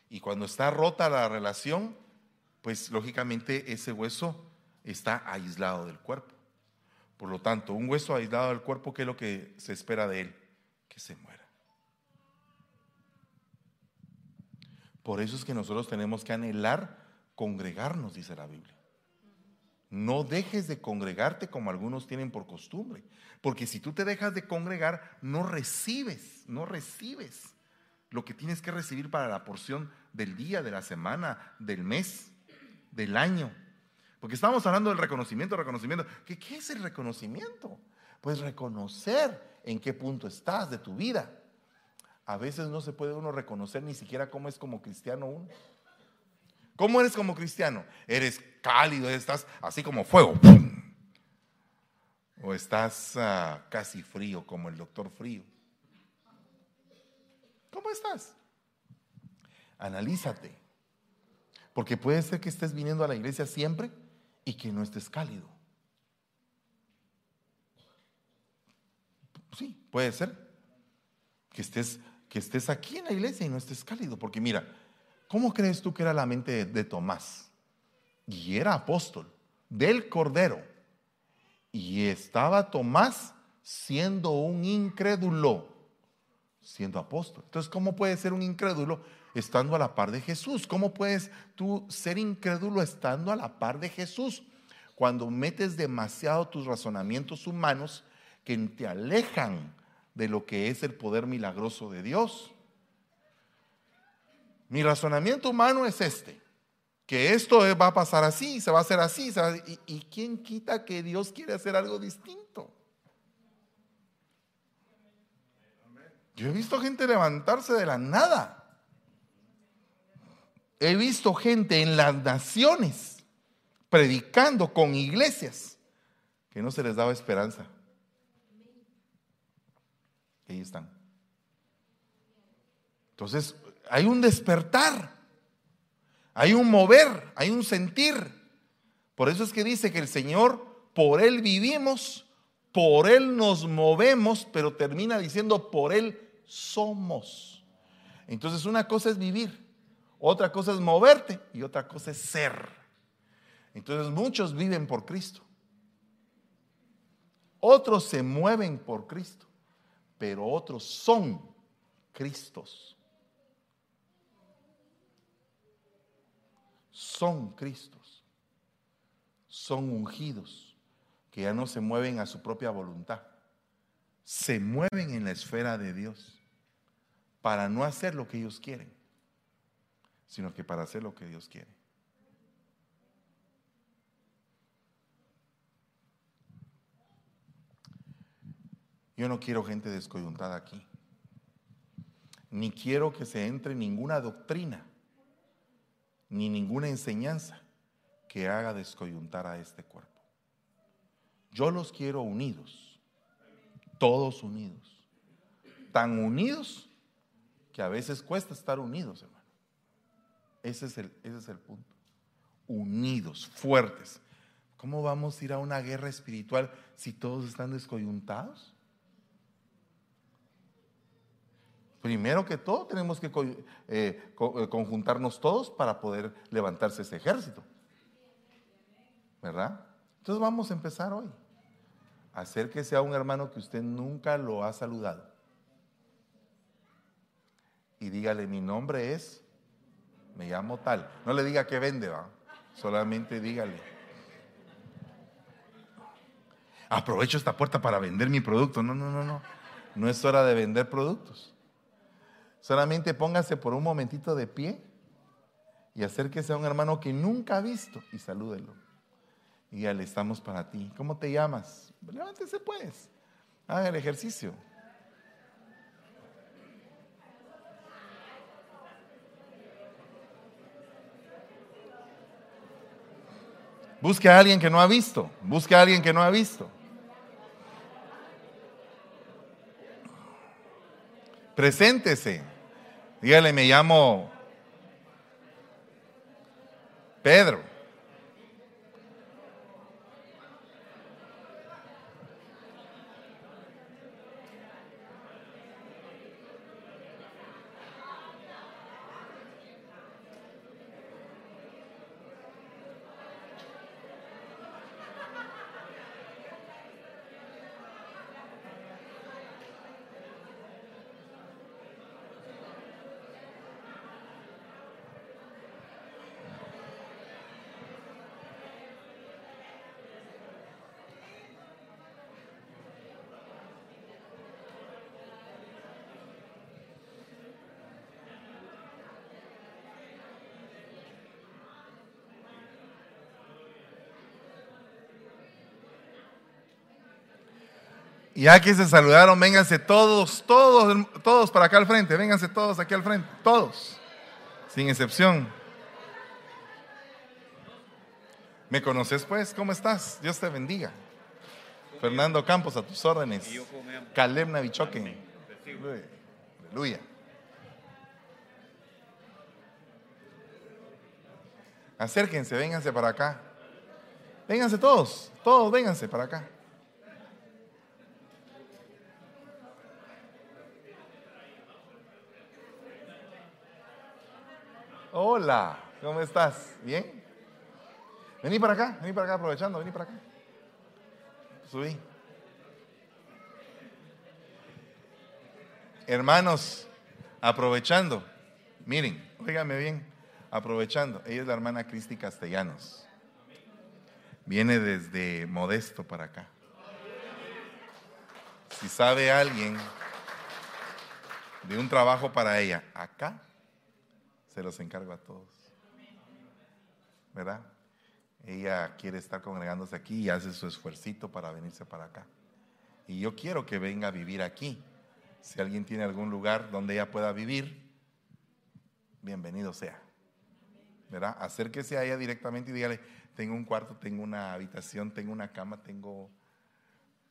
[SPEAKER 1] Y cuando está rota la relación, pues lógicamente ese hueso está aislado del cuerpo. Por lo tanto, un hueso aislado del cuerpo, ¿qué es lo que se espera de él? Que se muera. Por eso es que nosotros tenemos que anhelar congregarnos, dice la Biblia. No dejes de congregarte como algunos tienen por costumbre. Porque si tú te dejas de congregar, no recibes, no recibes lo que tienes que recibir para la porción del día, de la semana, del mes del año. Porque estamos hablando del reconocimiento, reconocimiento. ¿Qué, ¿Qué es el reconocimiento? Pues reconocer en qué punto estás de tu vida. A veces no se puede uno reconocer ni siquiera cómo es como cristiano uno. ¿Cómo eres como cristiano? Eres cálido, estás así como fuego. O estás ah, casi frío, como el doctor frío. ¿Cómo estás? Analízate. Porque puede ser que estés viniendo a la iglesia siempre y que no estés cálido. Sí, puede ser. Que estés, que estés aquí en la iglesia y no estés cálido. Porque mira, ¿cómo crees tú que era la mente de, Tomás? Y era apóstol del Cordero. Y estaba Tomás siendo un incrédulo, siendo apóstol. Entonces, ¿cómo puede ser un incrédulo estando a la par de Jesús. ¿Cómo puedes tú ser incrédulo estando a la par de Jesús? Cuando metes demasiado tus razonamientos humanos que te alejan de lo que es el poder milagroso de Dios. Mi razonamiento humano es este, que esto va a pasar así, se va a hacer así, ¿Y, ¿y quién quita que Dios quiere hacer algo distinto? Yo he visto gente levantarse de la nada he visto gente en las naciones predicando con iglesias que no se les daba esperanza. Ahí están. Entonces, hay un despertar, hay un mover, hay un sentir. Por eso es que dice que el Señor, por Él vivimos, por Él nos movemos, pero termina diciendo, por Él somos. Entonces, una cosa es vivir otra cosa es moverte y otra cosa es ser. Entonces muchos viven por Cristo. Otros se mueven por Cristo, pero otros son Cristos. Son Cristos. Son ungidos que ya no se mueven a su propia voluntad. Se mueven en la esfera de Dios para no hacer lo que ellos quieren sino que para hacer lo que Dios quiere. Yo no quiero gente descoyuntada aquí. Ni quiero que se entre ninguna doctrina, ni ninguna enseñanza que haga descoyuntar a este cuerpo. Yo los quiero unidos, todos unidos, tan unidos que a veces cuesta estar unidos, hermano. Ese es el, ese es el punto. Unidos, fuertes. ¿Cómo vamos a ir a una guerra espiritual si todos están descoyuntados? Primero que todo, tenemos que eh, eh, conjuntarnos todos para poder levantarse ese ejército. ¿Verdad? Entonces vamos a empezar hoy. Acérquese a un hermano que usted nunca lo ha saludado. Y dígale, mi nombre es, me llamo tal. No le diga que vende, va. Solamente dígale. Aprovecho esta puerta para vender mi producto. No, no, no, no. No es hora de vender productos. Solamente póngase por un momentito de pie y acérquese a un hermano que nunca ha visto y salúdelo. Y ya le estamos para ti. ¿Cómo te llamas? Levántese pues. Haga el ejercicio. Busque a alguien que no ha visto. Busque a alguien que no ha visto. Preséntese. Dígale, me llamo Pedro. Ya que se saludaron, vénganse todos, todos, todos para acá al frente, vénganse todos aquí al frente, todos, sin excepción. ¿Me conoces pues? ¿Cómo estás? Dios te bendiga. Fernando Campos, a tus órdenes. Caleb Navichoque. Aleluya. Acérquense, vénganse para acá. Vénganse todos, todos, vénganse para acá. Hola, ¿cómo estás? ¿Bien? Vení para acá, vení para acá aprovechando, vení para acá. Subí. Hermanos, aprovechando, miren, óigame bien, aprovechando, ella es la hermana Cristi Castellanos. Viene desde Modesto para acá. Si sabe alguien de un trabajo para ella acá, se los encargo a todos. ¿Verdad? Ella quiere estar congregándose aquí y hace su esfuercito para venirse para acá. Y yo quiero que venga a vivir aquí. Si alguien tiene algún lugar donde ella pueda vivir, bienvenido sea. ¿Verdad? Acérquese a ella directamente y dígale, tengo un cuarto, tengo una habitación, tengo una cama, tengo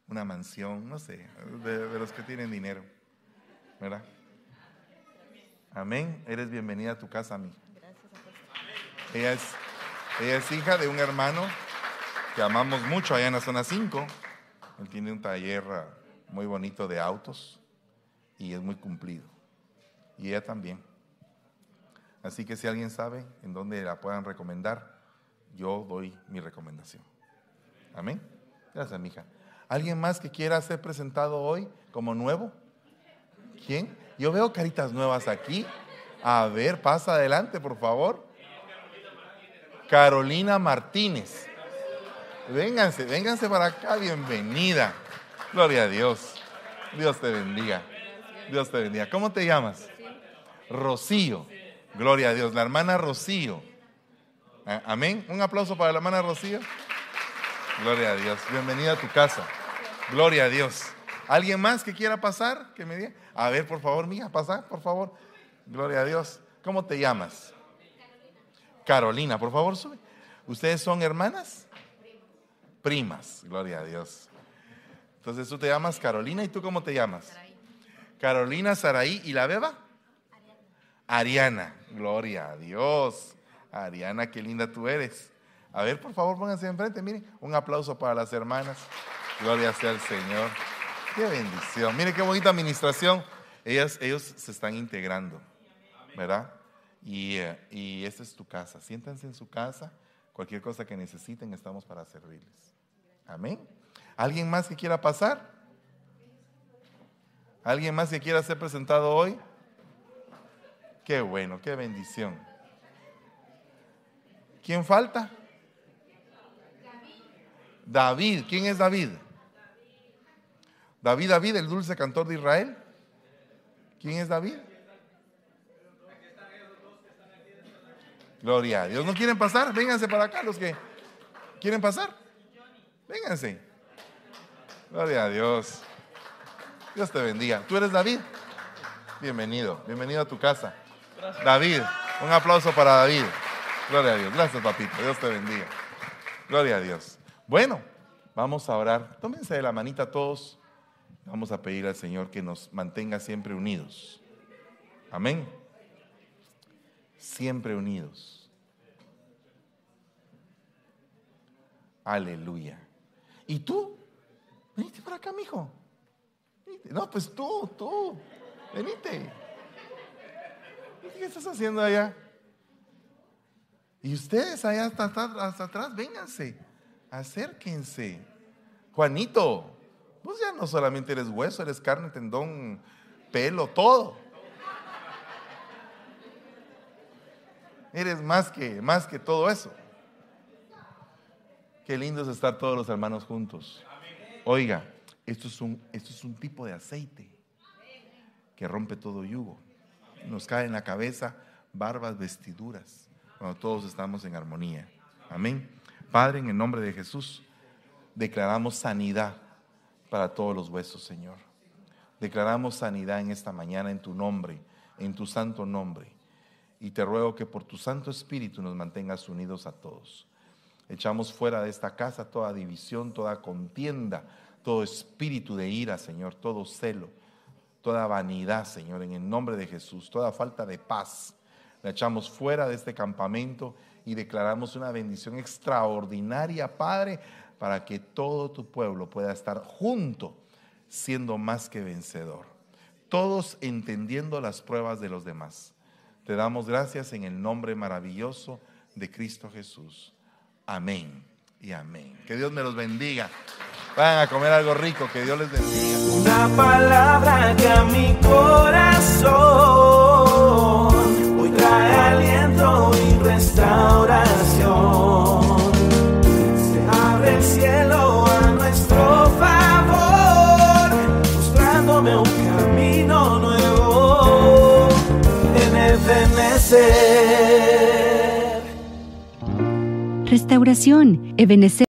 [SPEAKER 1] una mansión, no sé, de, de los que tienen dinero. ¿Verdad? Amén. Eres bienvenida a tu casa, a mí. Ella es, ella es hija de un hermano que amamos mucho allá en la zona 5. Él tiene un taller ah, muy bonito de autos y es muy cumplido. Y ella también. Así que si alguien sabe en dónde la puedan recomendar, yo doy mi recomendación. Amén. Gracias, mija. ¿Alguien más que quiera ser presentado hoy como nuevo? ¿Quién? Yo veo caritas nuevas aquí. A ver, pasa adelante, por favor. Carolina Martínez. Vénganse, vénganse para acá, bienvenida. Gloria a Dios. Dios te bendiga. Dios te bendiga. ¿Cómo te llamas? Rocío. Gloria a Dios. La hermana Rocío. Amén. Un aplauso para la hermana Rocío. Gloria a Dios. Bienvenida a tu casa. Gloria a Dios. ¿Alguien más que quiera pasar? Que me diga. A ver, por favor, mija, pasa, por favor. Gloria a Dios. ¿Cómo te llamas? Carolina, por favor, sube. ¿Ustedes son hermanas? Primas. Gloria a Dios. Entonces tú te llamas Carolina y tú cómo te llamas? Carolina Saraí y la beba? Ariana. Gloria a Dios. Ariana, qué linda tú eres. A ver, por favor, pónganse enfrente. Miren, un aplauso para las hermanas. Gloria sea al Señor. Qué bendición. Mire qué bonita administración. Ellas, ellos se están integrando, ¿verdad? Y, eh, y esta es tu casa. Siéntanse en su casa. Cualquier cosa que necesiten, estamos para servirles. Amén. ¿Alguien más que quiera pasar? ¿Alguien más que quiera ser presentado hoy? Qué bueno, qué bendición. ¿Quién falta? David. ¿Quién es David? David, David, el dulce cantor de Israel. ¿Quién es David? Gloria a Dios. ¿No quieren pasar? Vénganse para acá los que quieren pasar. Vénganse. Gloria a Dios. Dios te bendiga. ¿Tú eres David? Bienvenido, bienvenido a tu casa. David, un aplauso para David. Gloria a Dios. Gracias, papito. Dios te bendiga. Gloria a Dios. Bueno, vamos a orar. Tómense de la manita todos. Vamos a pedir al Señor que nos mantenga siempre unidos. Amén. Siempre unidos. Aleluya. ¿Y tú? Venite para acá, mijo. No, pues tú, tú. Venite. ¿Qué estás haciendo allá? Y ustedes allá hasta, hasta atrás, vénganse, acérquense. Juanito, vos ya no solamente eres hueso, eres carne, tendón, pelo, todo. Eres más que, más que todo eso. Qué lindo es estar todos los hermanos juntos. Oiga, esto es un, esto es un tipo de aceite que rompe todo yugo. Nos cae en la cabeza barbas, vestiduras, cuando todos estamos en armonía. Amén. Padre, en el nombre de Jesús, declaramos sanidad para todos los huesos, Señor. Declaramos sanidad en esta mañana en tu nombre, en tu santo nombre. Y te ruego que por tu Santo Espíritu nos mantengas unidos a todos. Echamos fuera de esta casa toda división, toda contienda, todo espíritu de ira, Señor, todo celo, toda vanidad, Señor, en el nombre de Jesús, toda falta de paz. La echamos fuera de este campamento y declaramos una bendición extraordinaria, Padre, para que todo tu pueblo pueda estar junto, siendo más que vencedor. Todos entendiendo las pruebas de los demás. Te damos gracias en el nombre maravilloso de Cristo Jesús. Amén y amén. Que Dios me los bendiga. Vayan a comer algo rico, que Dios les bendiga.
[SPEAKER 2] Una palabra que a mi corazón hoy trae aliento y restauración.
[SPEAKER 3] Restauración, Ebenecer.